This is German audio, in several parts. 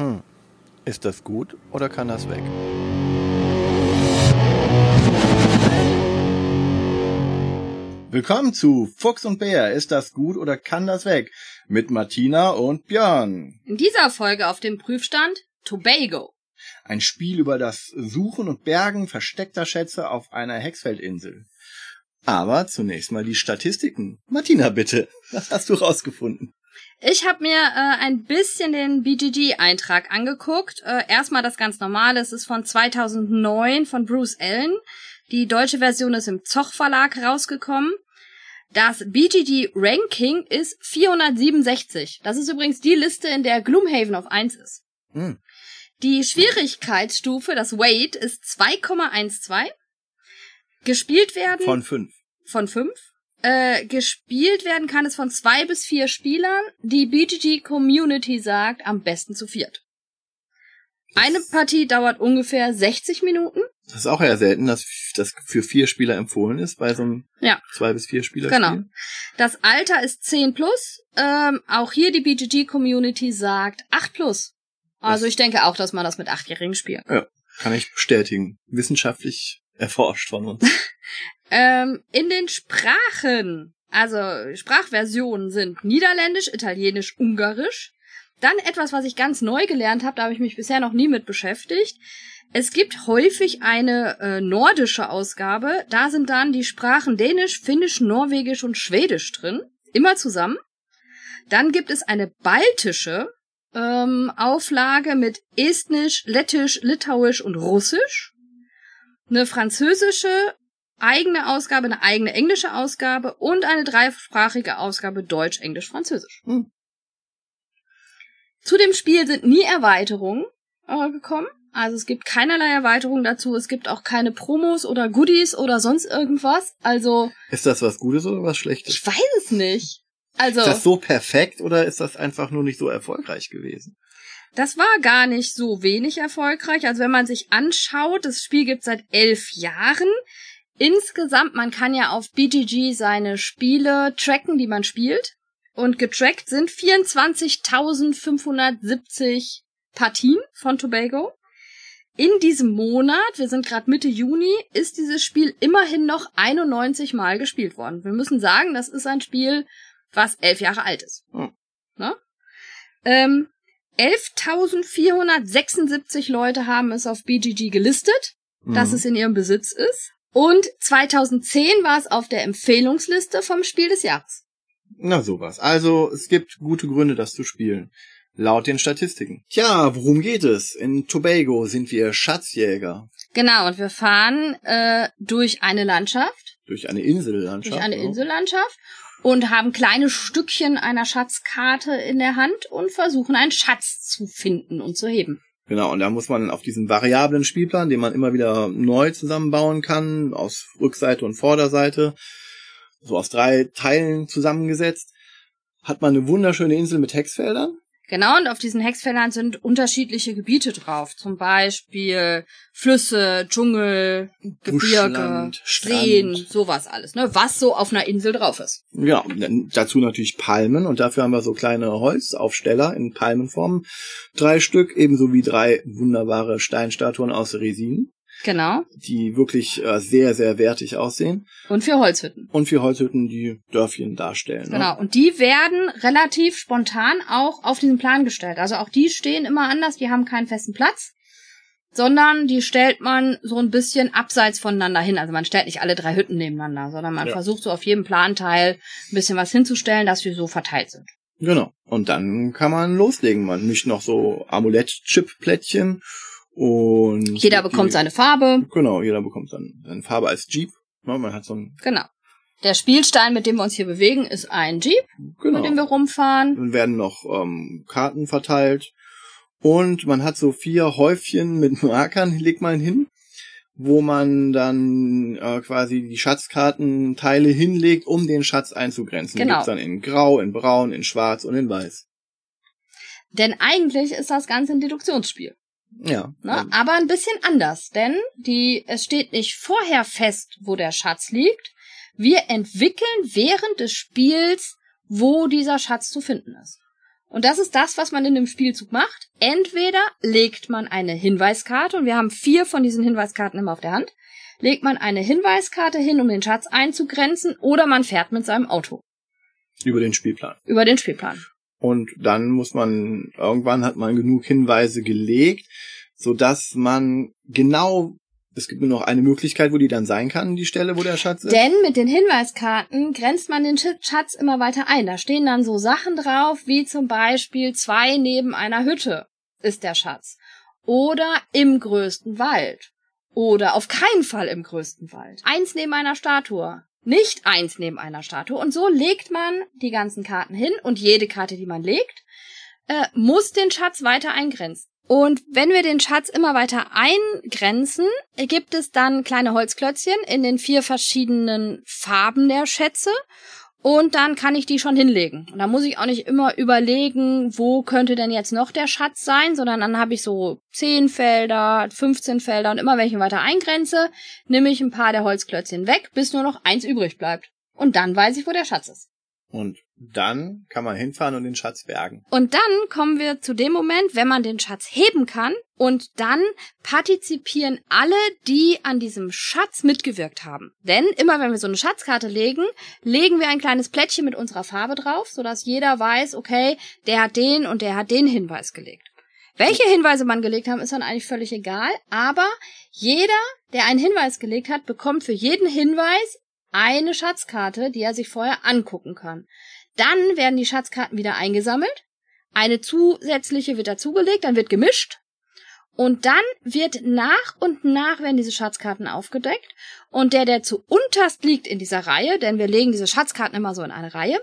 Hm. Ist das gut oder kann das weg? Willkommen zu Fuchs und Bär. Ist das gut oder kann das weg? Mit Martina und Björn. In dieser Folge auf dem Prüfstand Tobago. Ein Spiel über das Suchen und Bergen versteckter Schätze auf einer Hexfeldinsel. Aber zunächst mal die Statistiken. Martina, bitte. Was hast du rausgefunden? Ich habe mir äh, ein bisschen den BGG-Eintrag angeguckt. Äh, erstmal das ganz normale. Es ist von 2009 von Bruce Allen. Die deutsche Version ist im Zoch Verlag rausgekommen. Das BGG Ranking ist 467. Das ist übrigens die Liste, in der Gloomhaven auf 1 ist. Hm. Die Schwierigkeitsstufe, das Weight, ist 2,12. Gespielt werden Von fünf. von 5. Äh, gespielt werden kann es von zwei bis vier Spielern. Die BGG Community sagt am besten zu viert. Eine Partie dauert ungefähr 60 Minuten. Das ist auch eher selten, dass das für vier Spieler empfohlen ist, bei so einem Ja. zwei bis vier Spieler. Genau. Spiel. Das Alter ist 10 plus. Ähm, auch hier die BGG-Community sagt 8 plus. Also ich denke auch, dass man das mit Achtjährigen spielt. Ja, kann ich bestätigen. Wissenschaftlich erforscht von uns. Ähm, in den Sprachen, also Sprachversionen sind Niederländisch, Italienisch, Ungarisch. Dann etwas, was ich ganz neu gelernt habe, da habe ich mich bisher noch nie mit beschäftigt. Es gibt häufig eine äh, nordische Ausgabe. Da sind dann die Sprachen Dänisch, Finnisch, Norwegisch und Schwedisch drin. Immer zusammen. Dann gibt es eine baltische ähm, Auflage mit Estnisch, Lettisch, Litauisch und Russisch. Eine französische eigene Ausgabe, eine eigene englische Ausgabe und eine dreisprachige Ausgabe Deutsch, Englisch, Französisch. Hm. Zu dem Spiel sind nie Erweiterungen äh, gekommen. Also es gibt keinerlei Erweiterungen dazu. Es gibt auch keine Promos oder Goodies oder sonst irgendwas. Also Ist das was Gutes oder was Schlechtes? ich weiß es nicht. Also Ist das so perfekt oder ist das einfach nur nicht so erfolgreich gewesen? Das war gar nicht so wenig erfolgreich. Also wenn man sich anschaut, das Spiel gibt seit elf Jahren. Insgesamt, man kann ja auf BGG seine Spiele tracken, die man spielt. Und getrackt sind 24.570 Partien von Tobago. In diesem Monat, wir sind gerade Mitte Juni, ist dieses Spiel immerhin noch 91 Mal gespielt worden. Wir müssen sagen, das ist ein Spiel, was elf Jahre alt ist. Hm. Ne? Ähm, 11.476 Leute haben es auf BGG gelistet, dass Mhm. es in ihrem Besitz ist. Und 2010 war es auf der Empfehlungsliste vom Spiel des Jahres. Na sowas. Also es gibt gute Gründe, das zu spielen. Laut den Statistiken. Tja, worum geht es? In Tobago sind wir Schatzjäger. Genau, und wir fahren äh, durch eine Landschaft, Durch eine Insellandschaft. durch eine ne? Insellandschaft und haben kleine Stückchen einer Schatzkarte in der Hand und versuchen einen Schatz zu finden und zu heben. Genau, und da muss man auf diesen variablen Spielplan, den man immer wieder neu zusammenbauen kann, aus Rückseite und Vorderseite, so aus drei Teilen zusammengesetzt, hat man eine wunderschöne Insel mit Hexfeldern. Genau, und auf diesen Hexfeldern sind unterschiedliche Gebiete drauf. Zum Beispiel Flüsse, Dschungel, Gebirge. Seen, sowas alles, ne? Was so auf einer Insel drauf ist. Ja, dazu natürlich Palmen und dafür haben wir so kleine Holzaufsteller in Palmenform. Drei Stück, ebenso wie drei wunderbare Steinstatuen aus Resin, Genau. die wirklich äh, sehr, sehr wertig aussehen. Und für Holzhütten. Und vier Holzhütten, die Dörfchen darstellen. Ne? Genau. Und die werden relativ spontan auch auf diesen Plan gestellt. Also auch die stehen immer anders, die haben keinen festen Platz, sondern die stellt man so ein bisschen abseits voneinander hin. Also man stellt nicht alle drei Hütten nebeneinander, sondern man Ja. versucht so auf jedem Planteil ein bisschen was hinzustellen, dass wir so verteilt sind. Genau. Und dann kann man loslegen. Man mischt noch so Amulett-Chip-Plättchen und Jeder die- bekommt seine Farbe. Genau, jeder bekommt dann seine Farbe als Jeep. Man hat so ein Genau. Der Spielstein, mit dem wir uns hier bewegen, ist ein Jeep, genau. mit dem wir rumfahren. Dann werden noch ähm, Karten verteilt. Und man hat so vier Häufchen mit Markern, legt man hin, wo man dann äh, quasi die Schatzkartenteile hinlegt, um den Schatz einzugrenzen. Genau. Gibt's dann in Grau, in Braun, in Schwarz und in Weiß. Denn eigentlich ist das Ganze ein Deduktionsspiel. Ja. Ne? Aber ein bisschen anders, denn die, es steht nicht vorher fest, wo der Schatz liegt. Wir entwickeln während des Spiels, wo dieser Schatz zu finden ist. Und das ist das, was man in dem Spielzug macht. Entweder legt man eine Hinweiskarte, und wir haben vier von diesen Hinweiskarten immer auf der Hand, legt man eine Hinweiskarte hin, um den Schatz einzugrenzen, oder man fährt mit seinem Auto. Über den Spielplan. Über den Spielplan. Und dann muss man, irgendwann hat man genug Hinweise gelegt, so dass man genau, es gibt nur noch eine Möglichkeit, wo die dann sein kann, die Stelle, wo der Schatz ist. Denn mit den Hinweiskarten grenzt man den Schatz immer weiter ein. Da stehen dann so Sachen drauf, wie zum Beispiel zwei neben einer Hütte ist der Schatz. Oder im größten Wald. Oder auf keinen Fall im größten Wald. Eins neben einer Statue. Nicht eins neben einer Statue. Und so legt man die ganzen Karten hin und jede Karte, die man legt, äh, muss den Schatz weiter eingrenzen. Und wenn wir den Schatz immer weiter eingrenzen, gibt es dann kleine Holzklötzchen in den vier verschiedenen Farben der Schätze. Und dann kann ich die schon hinlegen. Und da muss ich auch nicht immer überlegen, wo könnte denn jetzt noch der Schatz sein, sondern dann habe ich so 10 Felder, 15 Felder und immer wenn ich ihn weiter eingrenze, nehme ich ein paar der Holzklötzchen weg, bis nur noch eins übrig bleibt. Und dann weiß ich, wo der Schatz ist. Und dann kann man hinfahren und den Schatz bergen. Und dann kommen wir zu dem Moment, wenn man den Schatz heben kann und dann partizipieren alle, die an diesem Schatz mitgewirkt haben. Denn immer wenn wir so eine Schatzkarte legen, legen wir ein kleines Plättchen mit unserer Farbe drauf, sodass jeder weiß, okay, der hat den und der hat den Hinweis gelegt. Welche Hinweise man gelegt haben, ist dann eigentlich völlig egal, aber jeder, der einen Hinweis gelegt hat, bekommt für jeden Hinweis eine Schatzkarte, die er sich vorher angucken kann. Dann werden die Schatzkarten wieder eingesammelt, eine zusätzliche wird dazugelegt, dann wird gemischt. Und dann wird nach und nach werden diese Schatzkarten aufgedeckt. Und der, der zu unterst liegt in dieser Reihe, denn wir legen diese Schatzkarten immer so in eine Reihe,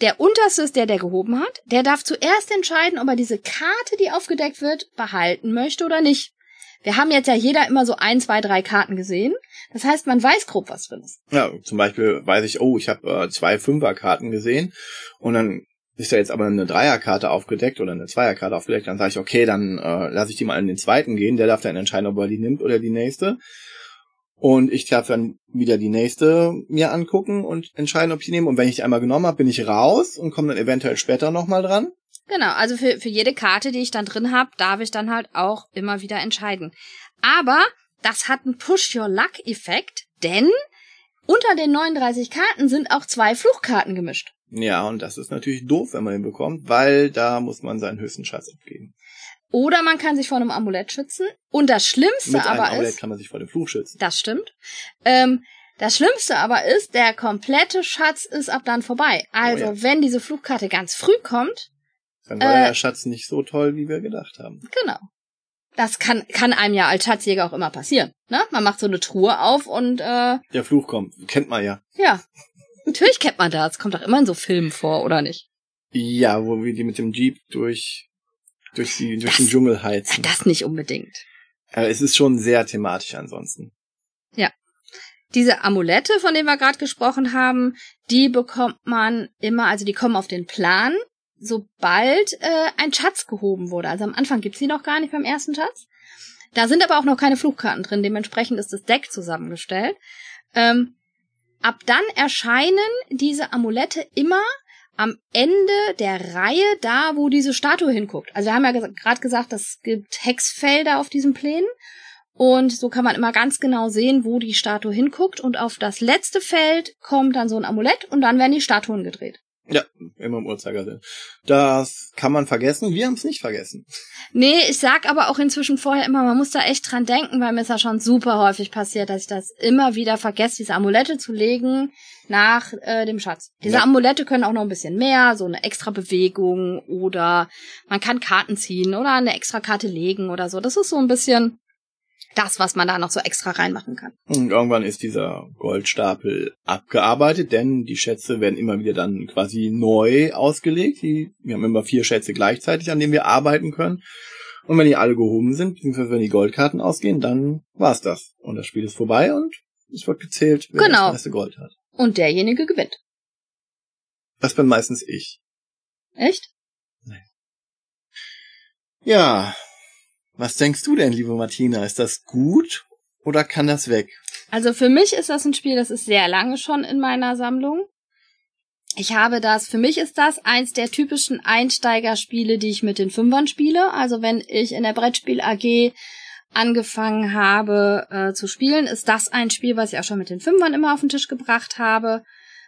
der unterste ist der, der gehoben hat, der darf zuerst entscheiden, ob er diese Karte, die aufgedeckt wird, behalten möchte oder nicht. Wir haben jetzt ja jeder immer so ein, zwei, drei Karten gesehen. Das heißt, man weiß grob, was drin ist. Ja, zum Beispiel weiß ich, oh, ich habe äh, zwei Fünferkarten gesehen und dann ist da jetzt aber eine Dreierkarte aufgedeckt oder eine Zweierkarte aufgedeckt, dann sage ich, okay, dann äh, lasse ich die mal in den zweiten gehen, der darf dann entscheiden, ob er die nimmt oder die nächste. Und ich darf dann wieder die nächste mir angucken und entscheiden, ob ich die nehme. Und wenn ich die einmal genommen habe, bin ich raus und komme dann eventuell später nochmal dran. Genau, also für, für jede Karte, die ich dann drin habe, darf ich dann halt auch immer wieder entscheiden. Aber das hat einen Push-Your-Luck-Effekt, denn unter den 39 Karten sind auch zwei Fluchkarten gemischt. Ja, und das ist natürlich doof, wenn man ihn bekommt, weil da muss man seinen höchsten Schatz abgeben. Oder man kann sich vor einem Amulett schützen. Und das Schlimmste Mit einem aber Amulett ist, kann man sich vor dem Fluch schützen. das stimmt, ähm, das Schlimmste aber ist, der komplette Schatz ist ab dann vorbei. Also, Oh ja. wenn diese Fluchkarte ganz früh kommt, Dann war Äh, der Schatz nicht so toll, wie wir gedacht haben. genau. Das kann, kann einem ja als Schatzjäger auch immer passieren. Ne? Man macht so eine Truhe auf und äh, Der Fluch kommt, kennt man ja. ja. Natürlich kennt man das. Kommt doch immer in so Filmen vor, oder nicht? Ja, wo wir die mit dem Jeep durch, durch, die, durch Das- den Dschungel heizen. Das nicht unbedingt. Aber es ist schon sehr thematisch ansonsten. Diese Amulette, von denen wir gerade gesprochen haben, die bekommt man immer, also die kommen auf den Plan, sobald äh, ein Schatz gehoben wurde. Also am Anfang gibt's die noch gar nicht beim ersten Schatz. Da sind aber auch noch keine Fluchkarten drin, dementsprechend ist das Deck zusammengestellt. Ähm, ab dann erscheinen diese Amulette immer am Ende der Reihe da, wo diese Statue hinguckt. Also wir haben ja gerade gesagt, es gibt Hexfelder auf diesen Plänen. Und so kann man immer ganz genau sehen, wo die Statue hinguckt. Und auf das letzte Feld kommt dann so ein Amulett und dann werden die Statuen gedreht. Ja, immer im Uhrzeigersinn. Das kann man vergessen. Wir haben es nicht vergessen. Nee, ich sag aber auch inzwischen vorher immer, man muss da echt dran denken, weil mir ist ja schon super häufig passiert, dass ich das immer wieder vergesse, diese Amulette zu legen nach äh, dem Schatz. Diese Ja. Amulette können auch noch ein bisschen mehr, so eine extra Bewegung oder man kann Karten ziehen oder eine extra Karte legen oder so. Das ist so ein bisschen das, was man da noch so extra reinmachen kann. Und irgendwann ist dieser Goldstapel abgearbeitet, denn die Schätze werden immer wieder dann quasi neu ausgelegt. Die, wir haben immer vier Schätze gleichzeitig, an denen wir arbeiten können. Und wenn die alle gehoben sind, beziehungsweise wenn die Goldkarten ausgehen, dann war's das. Und das Spiel ist vorbei und es wird gezählt, wer Genau. das meiste Gold hat. Und derjenige gewinnt. Das bin meistens ich. Echt? Ja. Was denkst du denn, liebe Martina? Ist das gut oder kann das weg? Also für mich ist das ein Spiel, das ist sehr lange schon in meiner Sammlung. Ich habe das, für mich ist das eins der typischen Einsteigerspiele, die ich mit den Fünfern spiele. Also wenn ich in der Brettspiel AG angefangen habe äh, zu spielen, ist das ein Spiel, was ich auch schon mit den Fünfern immer auf den Tisch gebracht habe.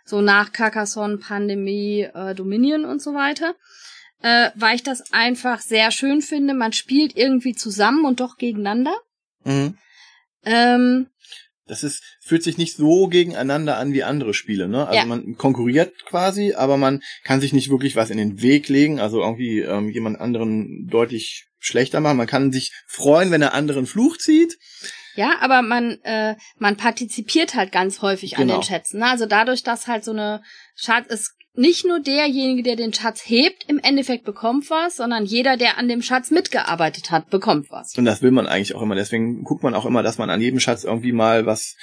So nach Carcassonne, Pandemie, äh, Dominion und so weiter. Äh, weil ich das einfach sehr schön finde. Man spielt irgendwie zusammen und doch gegeneinander. Mhm. Ähm, Das ist, fühlt sich nicht so gegeneinander an wie andere Spiele, ne? Also Ja. man konkurriert quasi, aber man kann sich nicht wirklich was in den Weg legen, also irgendwie ähm, jemand anderen deutlich schlechter machen. Man kann sich freuen, wenn er anderen Fluch zieht. Ja, aber man, äh, man partizipiert halt ganz häufig an Genau. den Schätzen. Ne? Also dadurch, dass halt so eine Schatz ist, nicht nur derjenige, der den Schatz hebt, im Endeffekt bekommt was, sondern jeder, der an dem Schatz mitgearbeitet hat, bekommt was. Und das will man eigentlich auch immer. Deswegen guckt man auch immer, dass man an jedem Schatz irgendwie mal was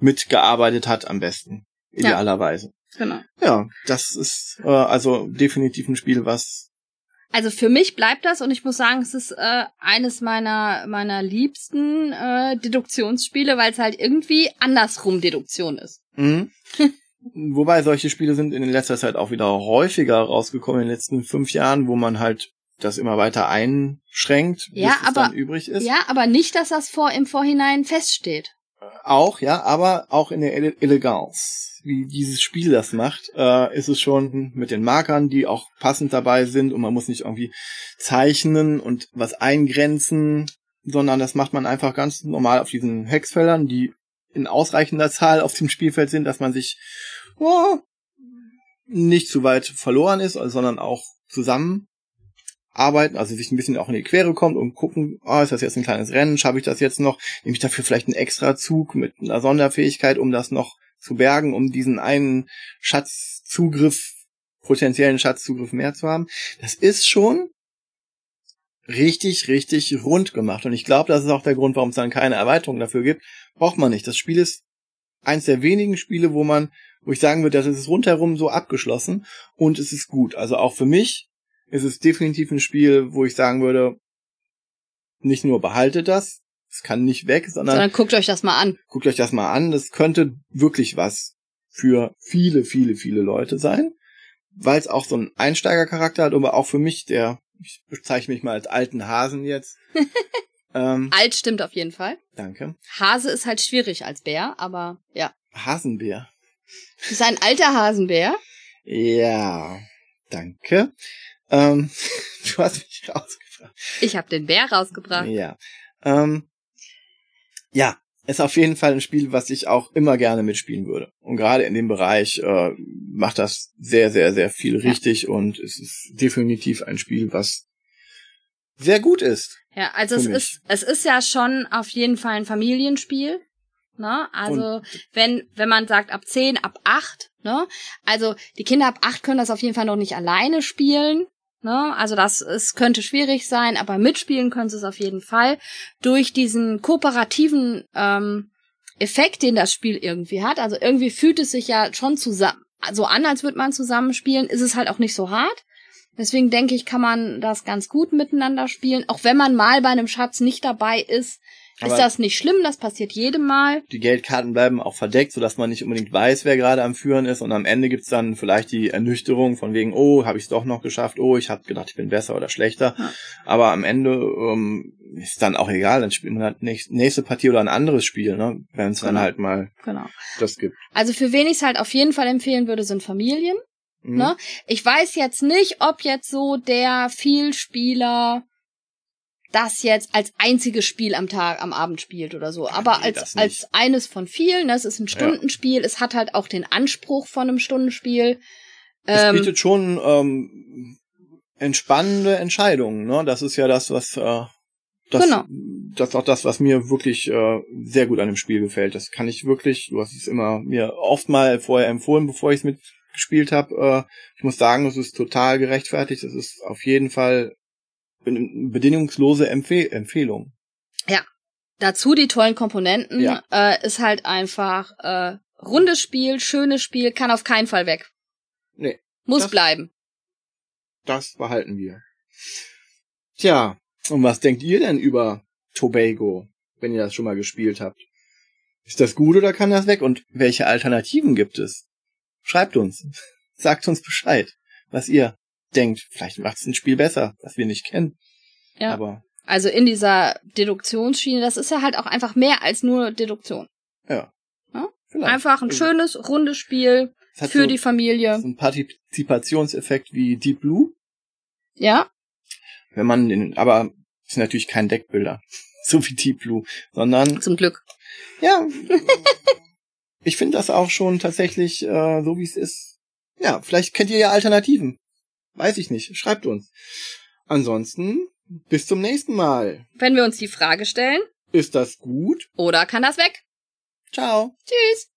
mitgearbeitet hat, am besten. Ja. Idealerweise. Genau. Ja, das ist äh, also definitiv ein Spiel, was Also für mich bleibt das und ich muss sagen, es ist äh, eines meiner meiner liebsten äh, Deduktionsspiele, weil es halt irgendwie andersrum Deduktion ist. Mhm. Wobei solche Spiele sind in letzter Zeit auch wieder häufiger rausgekommen in den letzten fünf Jahren, wo man halt das immer weiter einschränkt, Ja, bis es aber- dann übrig ist. Ja, aber nicht, dass das vor im Vorhinein feststeht. Auch, ja, aber auch in der Ele Eleganz, wie dieses Spiel das macht, äh, ist es schon mit den Markern, die auch passend dabei sind und man muss nicht irgendwie zeichnen und was eingrenzen, sondern das macht man einfach ganz normal auf diesen Hexfeldern, die in ausreichender Zahl auf dem Spielfeld sind, dass man sich oh, nicht zu weit verloren ist, sondern auch zusammen arbeiten, also sich ein bisschen auch in die Quere kommt und gucken, ah, ist das jetzt ein kleines Rennen, schaffe ich das jetzt noch, nehme ich dafür vielleicht einen extra Zug mit einer Sonderfähigkeit, um das noch zu bergen, um diesen einen Schatzzugriff, potenziellen Schatzzugriff mehr zu haben. Das ist schon richtig, richtig rund gemacht. Und ich glaube, das ist auch der Grund, warum es dann keine Erweiterung dafür gibt. Braucht man nicht. Das Spiel ist eins der wenigen Spiele, wo man, wo ich sagen würde, das ist rundherum so abgeschlossen und es ist gut. Also auch für mich ist es definitiv ein Spiel, wo ich sagen würde, nicht nur behaltet das, es kann nicht weg, sondern Sondern guckt euch das mal an. guckt euch das mal an. Das könnte wirklich was für viele, viele, viele Leute sein, weil es auch so einen Einsteigercharakter hat, aber auch für mich, der, ich bezeichne mich mal als alten Hasen jetzt. ähm, Alt stimmt auf jeden Fall. danke. Hase ist halt schwierig als Bär, aber ja. Hasenbär. Ist ein alter Hasenbär. Ja, danke. Ähm, du hast mich rausgefragt. Ich habe den Bär rausgebracht. Ja. Ähm, ja, ist auf jeden Fall ein Spiel, was ich auch immer gerne mitspielen würde. Und gerade in dem Bereich äh, macht das sehr, sehr, sehr viel richtig und es ist definitiv ein Spiel, was sehr gut ist. Ja, also es mich. ist, es ist ja schon auf jeden Fall ein Familienspiel. Ne? Also wenn, wenn man sagt ab 10, ab 8, ne? Also die Kinder ab 8 können das auf jeden Fall noch nicht alleine spielen. Ne? Also das es könnte schwierig sein, aber mitspielen können sie es auf jeden Fall. Durch diesen kooperativen ähm, Effekt, den das Spiel irgendwie hat. Also irgendwie fühlt es sich ja schon zusammen, so an, als würde man zusammenspielen, ist es halt auch nicht so hart. Deswegen denke ich, kann man das ganz gut miteinander spielen. Auch wenn man mal bei einem Schatz nicht dabei ist, Aber- ist das nicht schlimm. Das passiert jedem Mal. Die Geldkarten bleiben auch verdeckt, sodass man nicht unbedingt weiß, wer gerade am Führen ist. Und am Ende gibt's dann vielleicht die Ernüchterung von wegen, oh, habe ich es doch noch geschafft, oh, ich habe gedacht, ich bin besser oder schlechter. Ja. Aber am Ende ähm, ist dann auch egal, dann spielt man halt nächst, nächste Partie oder ein anderes Spiel, ne? wenn es dann Genau. halt mal Genau. das gibt. Also für wen ich es halt auf jeden Fall empfehlen würde, sind Familien. Mhm. Ne? Ich weiß jetzt nicht, ob jetzt so der Vielspieler das jetzt als einziges Spiel am Tag, am Abend spielt oder so. Aber nee, als, das als eines von vielen, ne? es ist ein Stundenspiel, es hat halt auch den Anspruch von einem Stundenspiel. Es Ähm, bietet schon ähm, entspannende Entscheidungen, ne? Das ist ja das, was äh, das, Genau. das ist auch das, was mir wirklich äh, sehr gut an dem Spiel gefällt. Das kann ich wirklich, du hast es immer mir oft mal vorher empfohlen, bevor ich es mitgespielt habe. Äh, ich muss sagen, es ist total gerechtfertigt. Es ist auf jeden Fall bedingungslose Empfehl Empfehlung. dazu die tollen Komponenten, Ja. äh, ist halt einfach äh, rundes Spiel, schönes Spiel, kann auf keinen Fall weg. Nee, Muss Das- bleiben. das behalten wir. Tja, und was denkt ihr denn über Tobago, wenn ihr das schon mal gespielt habt? Ist das gut oder kann das weg? Und welche Alternativen gibt es? Schreibt uns. sagt uns Bescheid, was ihr denkt. Vielleicht macht es ein Spiel besser, was wir nicht kennen. Ja. Aber Also in dieser Deduktionsschiene, das ist ja halt auch einfach mehr als nur Deduktion. ja. Ja? Vielleicht. Einfach ein Also, schönes, rundes Spiel für so, die Familie. so einen Partizipationseffekt wie Deep Blue. Ja, Wenn man den, aber ist natürlich kein Deckbilder, so wie Deep Blue, sondern zum Glück. ja, ich finde das auch schon tatsächlich äh, so wie es ist. Ja, vielleicht kennt ihr ja Alternativen. Weiß ich nicht. Schreibt uns. Ansonsten bis zum nächsten Mal. Wenn wir uns die Frage stellen, Ist das gut? oder kann das weg? Ciao. Tschüss.